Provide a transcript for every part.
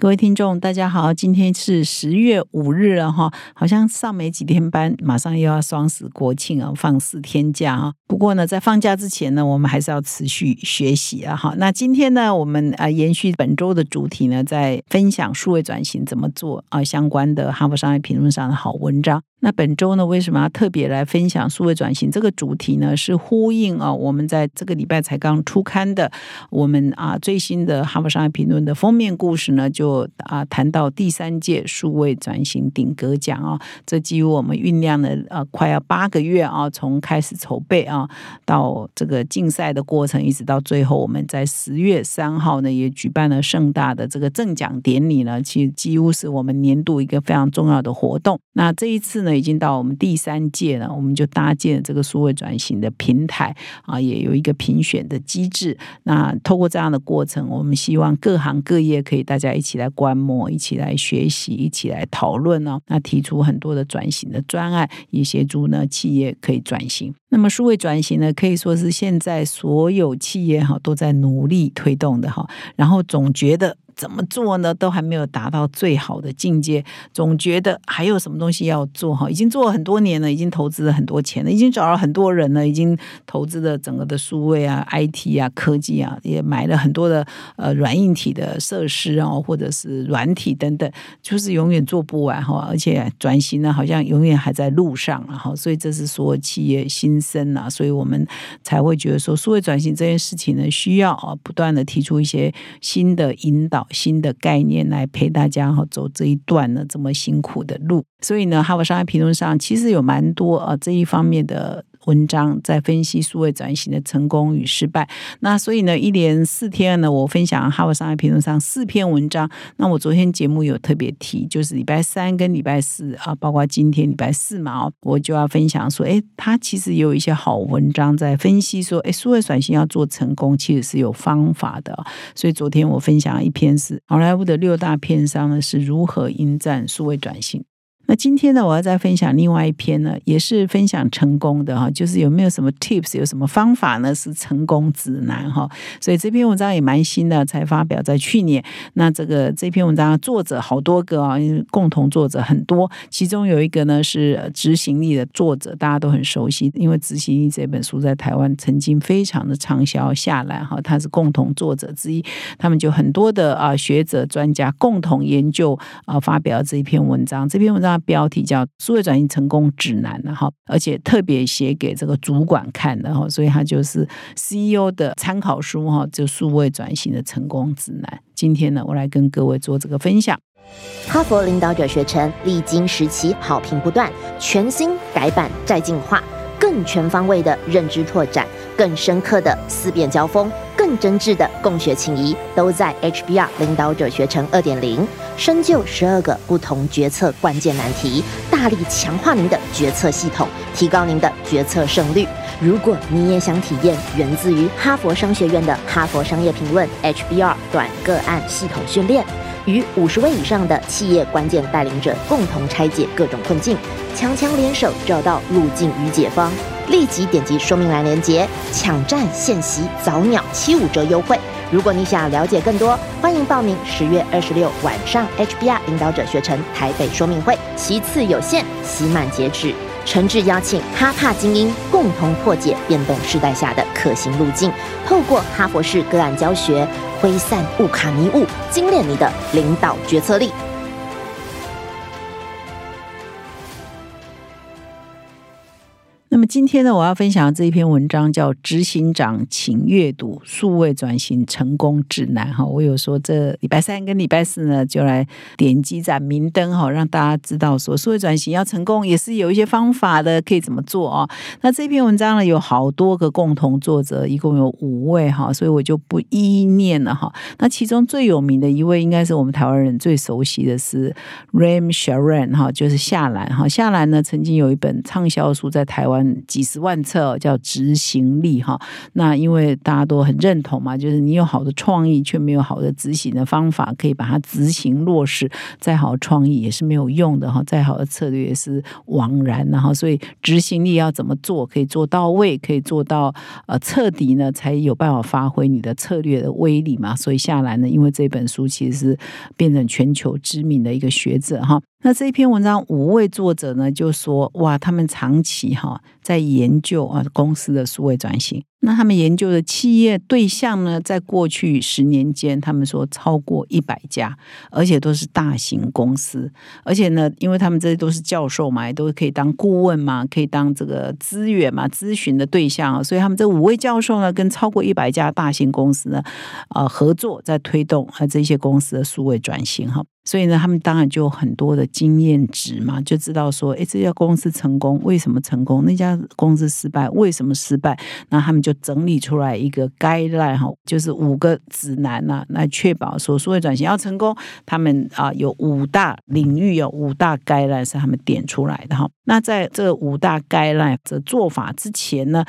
各位听众，大家好，今天是十月五日了哈，好像上没几天班，马上又要双十国庆啊，放四天假啊。不过呢，在放假之前呢，我们还是要持续学习啊好。那今天呢，我们啊延续本周的主题呢，在分享数位转型怎么做啊相关的哈佛商业评论上的好文章。那本周呢，为什么要特别来分享数位转型这个主题呢？是呼应啊，我们在这个礼拜才刚出刊的我们啊最新的《哈佛商业评论》的封面故事呢，就啊谈到第三届数位转型顶格奖啊，这基于我们酝酿了呃快要八个月啊，从开始筹备啊到这个竞赛的过程，一直到最后，我们在十月三号呢也举办了盛大的这个赠奖典礼呢，其实几乎是我们年度一个非常重要的活动。那这一次呢？已经到我们第三届了，我们就搭建这个数位转型的平台啊，也有一个评选的机制。那透过这样的过程，我们希望各行各业可以大家一起来观摩，一起来学习，一起来讨论呢。那提出很多的转型的专案，也协助呢企业可以转型。那么数位转型呢，可以说是现在所有企业哈都在努力推动的哈。然后总觉得。怎么做呢？都还没有达到最好的境界，总觉得还有什么东西要做哈。已经做了很多年了，已经投资了很多钱了，已经找了很多人了，已经投资了整个的数位啊、IT 啊、科技啊，也买了很多的呃软硬体的设施啊，或者是软体等等，就是永远做不完哈。而且转型呢，好像永远还在路上了哈。所以这是所有企业新生啊，所以我们才会觉得说，数位转型这件事情呢，需要啊不断的提出一些新的引导。新的概念来陪大家哈走这一段呢这么辛苦的路，所以呢，哈佛商业评论上其实有蛮多啊这一方面的。文章在分析数位转型的成功与失败。那所以呢，一连四天呢，我分享《哈佛商业评论》上四篇文章。那我昨天节目有特别提，就是礼拜三跟礼拜四啊，包括今天礼拜四嘛，我就要分享说，哎，他其实有一些好文章在分析说，哎，数位转型要做成功，其实是有方法的。所以昨天我分享一篇是好莱坞的六大片商呢是如何应战数位转型。那今天呢，我要再分享另外一篇呢，也是分享成功的哈，就是有没有什么 tips，有什么方法呢？是成功指南哈。所以这篇文章也蛮新的，才发表在去年。那这个这篇文章作者好多个啊，共同作者很多，其中有一个呢是执行力的作者，大家都很熟悉，因为执行力这本书在台湾曾经非常的畅销下来哈，他是共同作者之一，他们就很多的啊学者专家共同研究啊发表这一篇文章，这篇文章。标题叫《数位转型成功指南》然后而且特别写给这个主管看的哈，所以它就是 CEO 的参考书哈，就数位转型的成功指南。今天呢，我来跟各位做这个分享。哈佛领导者学程历经时期，好评不断，全新改版再进化，更全方位的认知拓展，更深刻的思辨交锋。更真挚的共学情谊，都在 HBR 领导者学程二点零，深究十二个不同决策关键难题，大力强化您的决策系统，提高您的决策胜率。如果你也想体验源自于哈佛商学院的哈佛商业评论 HBR 短个案系统训练，与五十位以上的企业关键带领者共同拆解各种困境，强强联手找到路径与解方。立即点击说明栏链接，抢占现席早鸟七五折优惠。如果你想了解更多，欢迎报名十月二十六晚上 HBR 领导者学程台北说明会，其次有限，期满截止。诚挚邀请哈帕精英共同破解变动时代下的可行路径，透过哈佛式个案教学，挥散误卡迷雾，精炼你的领导决策力。今天呢，我要分享的这一篇文章叫《执行长，请阅读数位转型成功指南》哈。我有说这礼拜三跟礼拜四呢，就来点几盏明灯哈，让大家知道说数位转型要成功，也是有一些方法的，可以怎么做啊？那这篇文章呢，有好多个共同作者，一共有五位哈，所以我就不一一念了哈。那其中最有名的一位，应该是我们台湾人最熟悉的是 Ram Sharan 哈，就是夏兰哈。夏兰呢，曾经有一本畅销书在台湾。几十万册，叫执行力哈。那因为大家都很认同嘛，就是你有好的创意，却没有好的执行的方法，可以把它执行落实，再好的创意也是没有用的哈，再好的策略也是枉然。然后，所以执行力要怎么做，可以做到位，可以做到呃彻底呢，才有办法发挥你的策略的威力嘛。所以下来呢，因为这本书其实是变成全球知名的一个学者哈。那这一篇文章，五位作者呢就说，哇，他们长期哈在研究啊公司的数位转型。那他们研究的企业对象呢，在过去十年间，他们说超过一百家，而且都是大型公司。而且呢，因为他们这些都是教授嘛，也都可以当顾问嘛，可以当这个资源嘛，咨询的对象。所以他们这五位教授呢，跟超过一百家大型公司呢，呃，合作在推动啊这些公司的数位转型哈。所以呢，他们当然就有很多的经验值嘛，就知道说，哎，这家公司成功为什么成功？那家公司失败为什么失败？那他们就就整理出来一个 guideline 哈，就是五个指南呐，来确保说数位转型要成功。他们啊有五大领域有五大 guideline 是他们点出来的哈。那在这五大 guideline 的做法之前呢，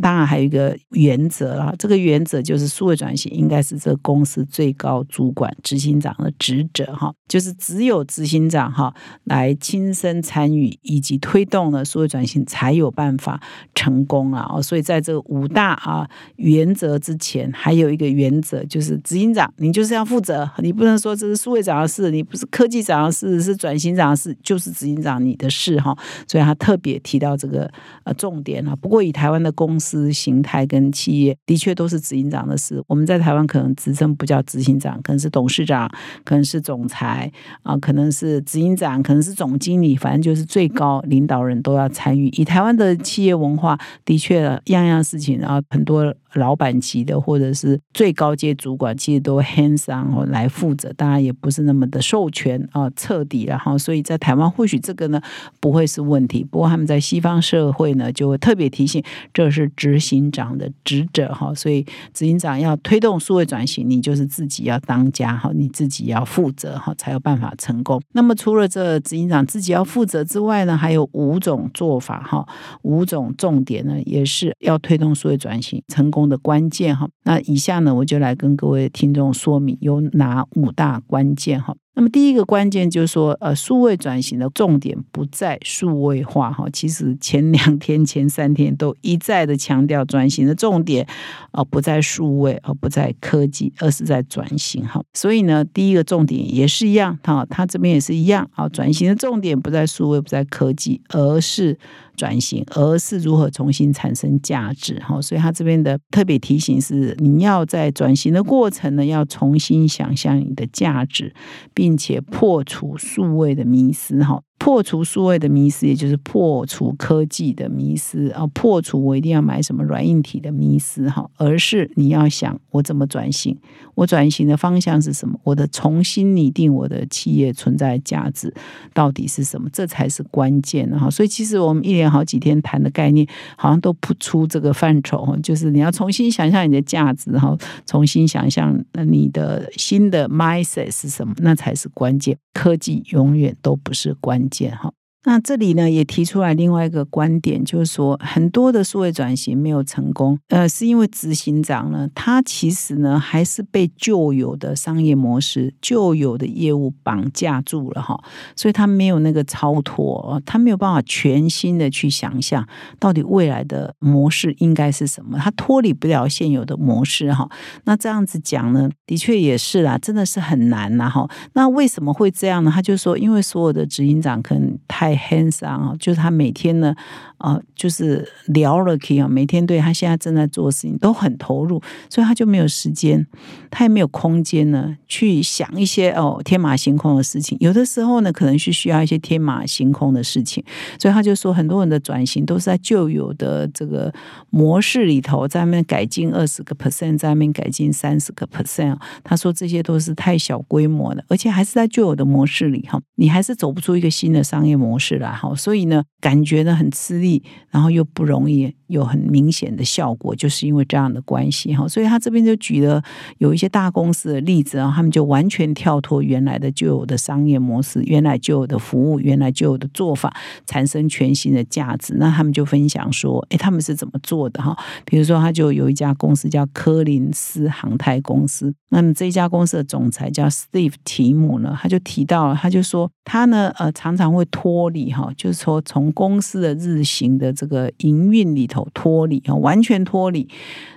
当然还有一个原则啦。这个原则就是数位转型应该是这公司最高主管执行长的职责哈。就是只有执行长哈来亲身参与以及推动了数位转型，才有办法成功啊！哦，所以在这五大那啊原则之前，还有一个原则，就是执行长你就是要负责，你不能说这是数位长的事，你不是科技长的事，是转型长的事，就是执行长你的事哈。所以他特别提到这个呃重点啊。不过以台湾的公司形态跟企业，的确都是执行长的事。我们在台湾可能职称不叫执行长，可能是董事长，可能是总裁。啊，可能是执行长，可能是总经理，反正就是最高领导人都要参与。以台湾的企业文化，的确样样事情啊，很多。老板级的或者是最高阶主管，其实都 hands on 来负责，当然也不是那么的授权啊彻底然后，所以在台湾或许这个呢不会是问题。不过他们在西方社会呢就会特别提醒，这是执行长的职责哈，所以执行长要推动数位转型，你就是自己要当家哈，你自己要负责哈，才有办法成功。那么除了这执行长自己要负责之外呢，还有五种做法哈，五种重点呢，也是要推动数位转型成功。的关键哈，那以下呢，我就来跟各位听众说明有哪五大关键哈。那么第一个关键就是说，呃，数位转型的重点不在数位化哈。其实前两天、前三天都一再的强调，转型的重点啊不在数位，而不在科技，而是在转型哈。所以呢，第一个重点也是一样哈，它这边也是一样啊，转型的重点不在数位，不在科技，而是。转型，而是如何重新产生价值哈，所以他这边的特别提醒是，你要在转型的过程呢，要重新想象你的价值，并并且破除数位的迷思哈。破除数位的迷思，也就是破除科技的迷思啊！破除我一定要买什么软硬体的迷思哈，而是你要想我怎么转型，我转型的方向是什么？我的重新拟定我的企业存在价值到底是什么？这才是关键哈！所以其实我们一连好几天谈的概念，好像都不出这个范畴就是你要重新想象你的价值哈，重新想象你的新的 mindset 是什么，那才是关键。科技永远都不是关键哈。那这里呢也提出来另外一个观点，就是说很多的数位转型没有成功，呃，是因为执行长呢，他其实呢还是被旧有的商业模式、旧有的业务绑架住了哈，所以他没有那个超脱，他没有办法全新的去想象到底未来的模式应该是什么，他脱离不了现有的模式哈。那这样子讲呢，的确也是啦，真的是很难呐哈。那为什么会这样呢？他就说，因为所有的执行长可能太。Hands on 就是他每天呢，啊，就是聊了 K 啊，每天对他现在正在做的事情都很投入，所以他就没有时间，他也没有空间呢，去想一些哦天马行空的事情。有的时候呢，可能是需要一些天马行空的事情，所以他就说，很多人的转型都是在旧有的这个模式里头，在那边改进二十个 percent，在那边改进三十个 percent。他说这些都是太小规模的，而且还是在旧有的模式里哈，你还是走不出一个新的商业模式。式来哈，所以呢，感觉呢很吃力，然后又不容易有很明显的效果，就是因为这样的关系哈。所以他这边就举了有一些大公司的例子啊，他们就完全跳脱原来的旧有的商业模式，原来旧有的服务，原来旧有的做法，产生全新的价值。那他们就分享说，哎，他们是怎么做的哈？比如说，他就有一家公司叫科林斯航太公司，那么这家公司的总裁叫 Steve 提姆呢，他就提到了，他就说他呢，呃，常常会脱离哈，就是说从公司的日行的这个营运里头脱离啊，完全脱离，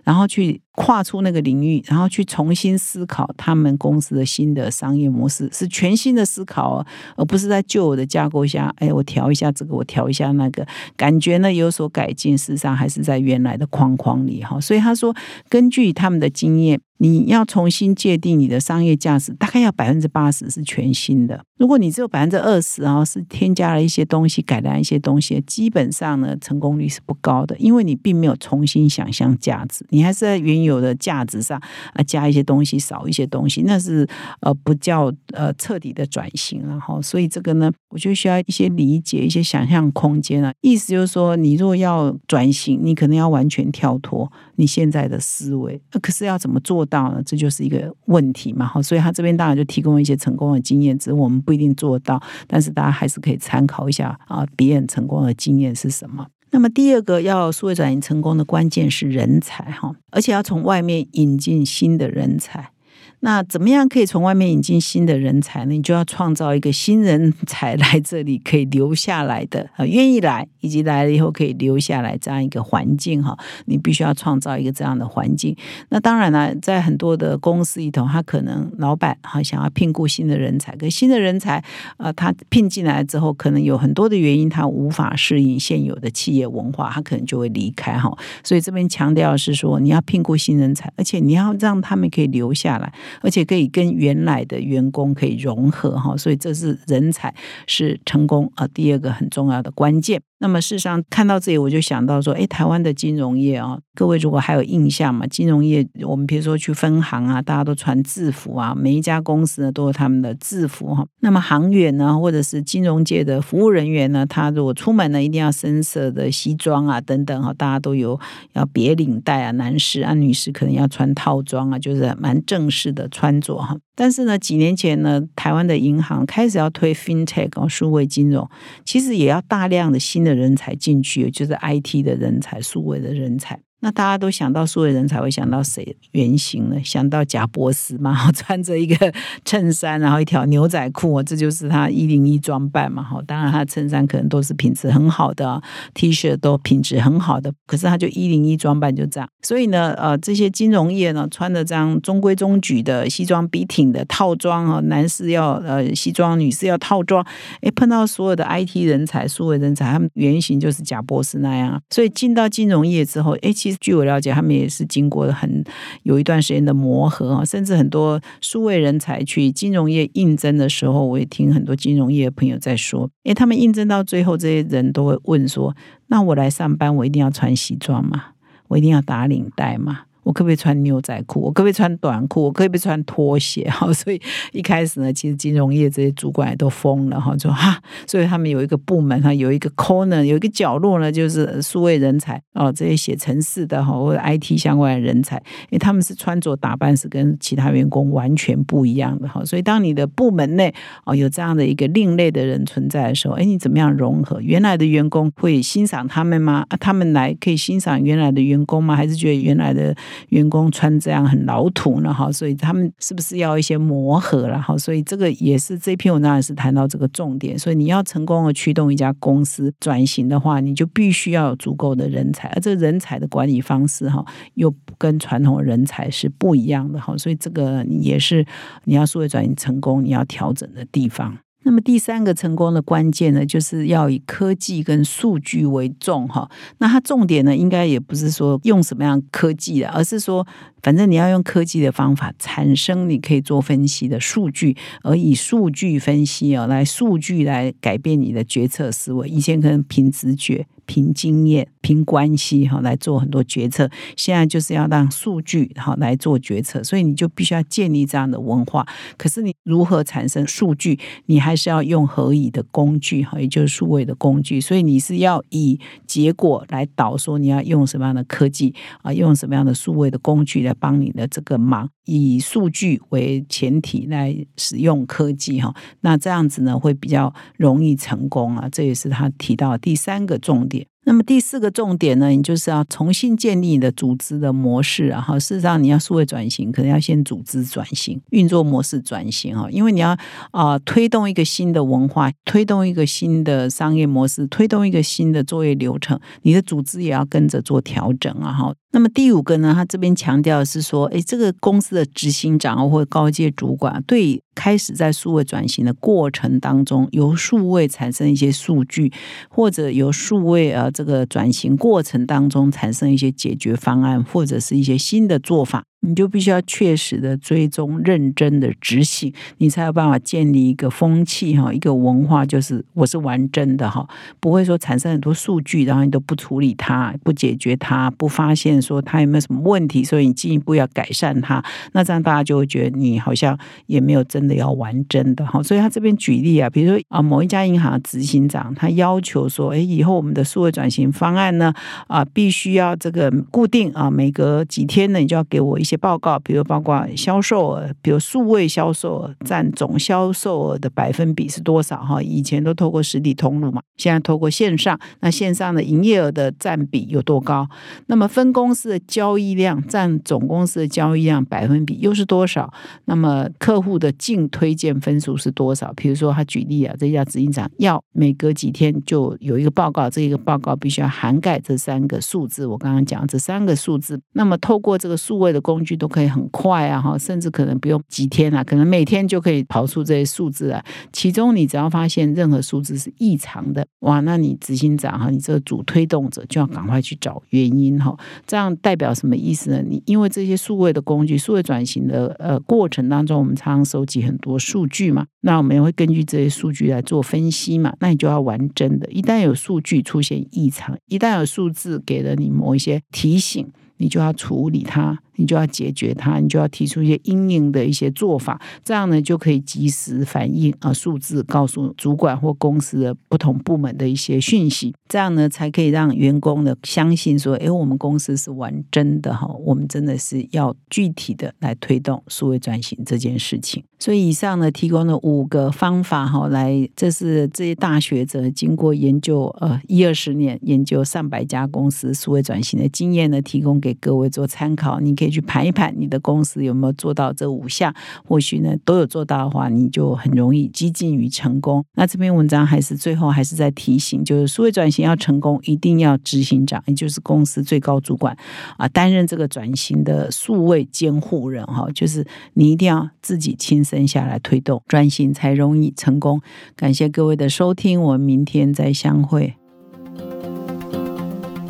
然后去。跨出那个领域，然后去重新思考他们公司的新的商业模式，是全新的思考，而不是在旧有的架构下，哎，我调一下这个，我调一下那个，感觉呢有所改进，事实上还是在原来的框框里哈。所以他说，根据他们的经验。你要重新界定你的商业价值，大概要百分之八十是全新的。如果你只有百分之二十啊，是添加了一些东西、改良一些东西，基本上呢，成功率是不高的，因为你并没有重新想象价值，你还是在原有有的价值上啊加一些东西、少一些东西，那是呃不叫呃彻底的转型然后，所以这个呢，我就需要一些理解、一些想象空间啊。意思就是说，你若要转型，你可能要完全跳脱你现在的思维，可是要怎么做？到呢，这就是一个问题嘛，哈，所以他这边当然就提供一些成功的经验，只是我们不一定做到，但是大家还是可以参考一下啊，别人成功的经验是什么。那么第二个要数位转型成功的关键是人才，哈，而且要从外面引进新的人才。那怎么样可以从外面引进新的人才呢？你就要创造一个新人才来这里可以留下来的啊，愿意来以及来了以后可以留下来这样一个环境哈。你必须要创造一个这样的环境。那当然了，在很多的公司里头，他可能老板哈想要聘雇新的人才，可新的人才呃，他聘进来之后，可能有很多的原因，他无法适应现有的企业文化，他可能就会离开哈。所以这边强调是说，你要聘雇新人才，而且你要让他们可以留下来。而且可以跟原来的员工可以融合哈，所以这是人才是成功啊第二个很重要的关键。那么事实上看到这里，我就想到说，哎，台湾的金融业啊，各位如果还有印象嘛，金融业我们比如说去分行啊，大家都穿制服啊，每一家公司呢都有他们的制服哈。那么行员呢，或者是金融界的服务人员呢，他如果出门呢，一定要深色的西装啊等等哈，大家都有要别领带啊，男士啊女士可能要穿套装啊，就是蛮正式的穿着哈。但是呢，几年前呢，台湾的银行开始要推 FinTech 哦，数位金融，其实也要大量的新的人才进去，就是 IT 的人才、数位的人才。那大家都想到数位人才会想到谁原型呢？想到贾博士嘛，穿着一个衬衫，然后一条牛仔裤，这就是他一零一装扮嘛。哈，当然他的衬衫可能都是品质很好的，T 恤都品质很好的，可是他就一零一装扮就这样。所以呢，呃，这些金融业呢，穿的这样中规中矩的西装笔挺的套装啊，男士要呃西装，女士要套装。哎，碰到所有的 IT 人才、数位人才，他们原型就是贾博士那样。所以进到金融业之后，哎，其实。据我了解，他们也是经过很有一段时间的磨合啊，甚至很多数位人才去金融业应征的时候，我也听很多金融业的朋友在说，诶，他们应征到最后，这些人都会问说：“那我来上班，我一定要穿西装吗？我一定要打领带吗？”我可不可以穿牛仔裤？我可不可以穿短裤？我可不可以穿拖鞋？哈，所以一开始呢，其实金融业这些主管也都疯了哈，说哈，所以他们有一个部门哈，有一个 corner，有一个角落呢，就是数位人才哦，这些写程式的哈，或者 IT 相关的人才，因为他们是穿着打扮是跟其他员工完全不一样的哈，所以当你的部门内哦有这样的一个另类的人存在的时候，哎，你怎么样融合？原来的员工会欣赏他们吗？啊，他们来可以欣赏原来的员工吗？还是觉得原来的？员工穿这样很老土呢，哈，所以他们是不是要一些磨合了？哈，所以这个也是这篇文章也是谈到这个重点。所以你要成功的驱动一家公司转型的话，你就必须要有足够的人才，而这人才的管理方式，哈，又跟传统人才是不一样的，哈，所以这个也是你要数位转型成功你要调整的地方。那么第三个成功的关键呢，就是要以科技跟数据为重哈。那它重点呢，应该也不是说用什么样科技的，而是说，反正你要用科技的方法产生你可以做分析的数据，而以数据分析哦，来数据来改变你的决策思维。以前可能凭直觉。凭经验、凭关系哈来做很多决策。现在就是要让数据哈来做决策，所以你就必须要建立这样的文化。可是你如何产生数据？你还是要用合以的工具哈，也就是数位的工具。所以你是要以结果来导说你要用什么样的科技啊，用什么样的数位的工具来帮你的这个忙，以数据为前提来使用科技哈。那这样子呢会比较容易成功啊。这也是他提到第三个重点。воде. 那么第四个重点呢，你就是要重新建立你的组织的模式，然后事实上你要数位转型，可能要先组织转型、运作模式转型哈，因为你要啊推动一个新的文化，推动一个新的商业模式，推动一个新的作业流程，你的组织也要跟着做调整啊哈。那么第五个呢，他这边强调是说，哎，这个公司的执行长或高阶主管对开始在数位转型的过程当中，由数位产生一些数据，或者由数位呃这个转型过程当中产生一些解决方案，或者是一些新的做法。你就必须要确实的追踪、认真的执行，你才有办法建立一个风气哈，一个文化，就是我是玩真的哈，不会说产生很多数据，然后你都不处理它、不解决它、不发现说它有没有什么问题，所以你进一步要改善它，那这样大家就会觉得你好像也没有真的要玩真的哈。所以他这边举例啊，比如说啊，某一家银行的执行长，他要求说，哎，以后我们的数位转型方案呢，啊，必须要这个固定啊，每隔几天呢，你就要给我一些。报告，比如包括销售额，比如数位销售额占总销售额的百分比是多少？哈，以前都透过实体通路嘛，现在透过线上，那线上的营业额的占比有多高？那么分公司的交易量占总公司的交易量百分比又是多少？那么客户的净推荐分数是多少？比如说他举例啊，这家执行长要每隔几天就有一个报告，这一个报告必须要涵盖这三个数字。我刚刚讲这三个数字，那么透过这个数位的公工具都可以很快啊，哈，甚至可能不用几天啊，可能每天就可以跑出这些数字来。其中你只要发现任何数字是异常的，哇，那你执行长哈，你这个主推动者就要赶快去找原因哈。这样代表什么意思呢？你因为这些数位的工具，数位转型的呃过程当中，我们常常收集很多数据嘛，那我们也会根据这些数据来做分析嘛。那你就要玩真的，一旦有数据出现异常，一旦有数字给了你某一些提醒，你就要处理它。你就要解决它，你就要提出一些应应的一些做法，这样呢就可以及时反映啊数字，告诉主管或公司的不同部门的一些讯息，这样呢才可以让员工呢相信说，哎，我们公司是玩真的哈，我们真的是要具体的来推动数位转型这件事情。所以以上呢提供了五个方法哈，来这是这些大学者经过研究呃一二十年研究上百家公司数位转型的经验呢，提供给各位做参考，你可以以。去盘一盘你的公司有没有做到这五项，或许呢都有做到的话，你就很容易接近于成功。那这篇文章还是最后还是在提醒，就是数位转型要成功，一定要执行长，也就是公司最高主管啊，担任这个转型的数位监护人哈，就是你一定要自己亲身下来推动转型，才容易成功。感谢各位的收听，我们明天再相会。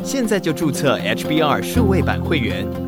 现在就注册 HBR 数位版会员。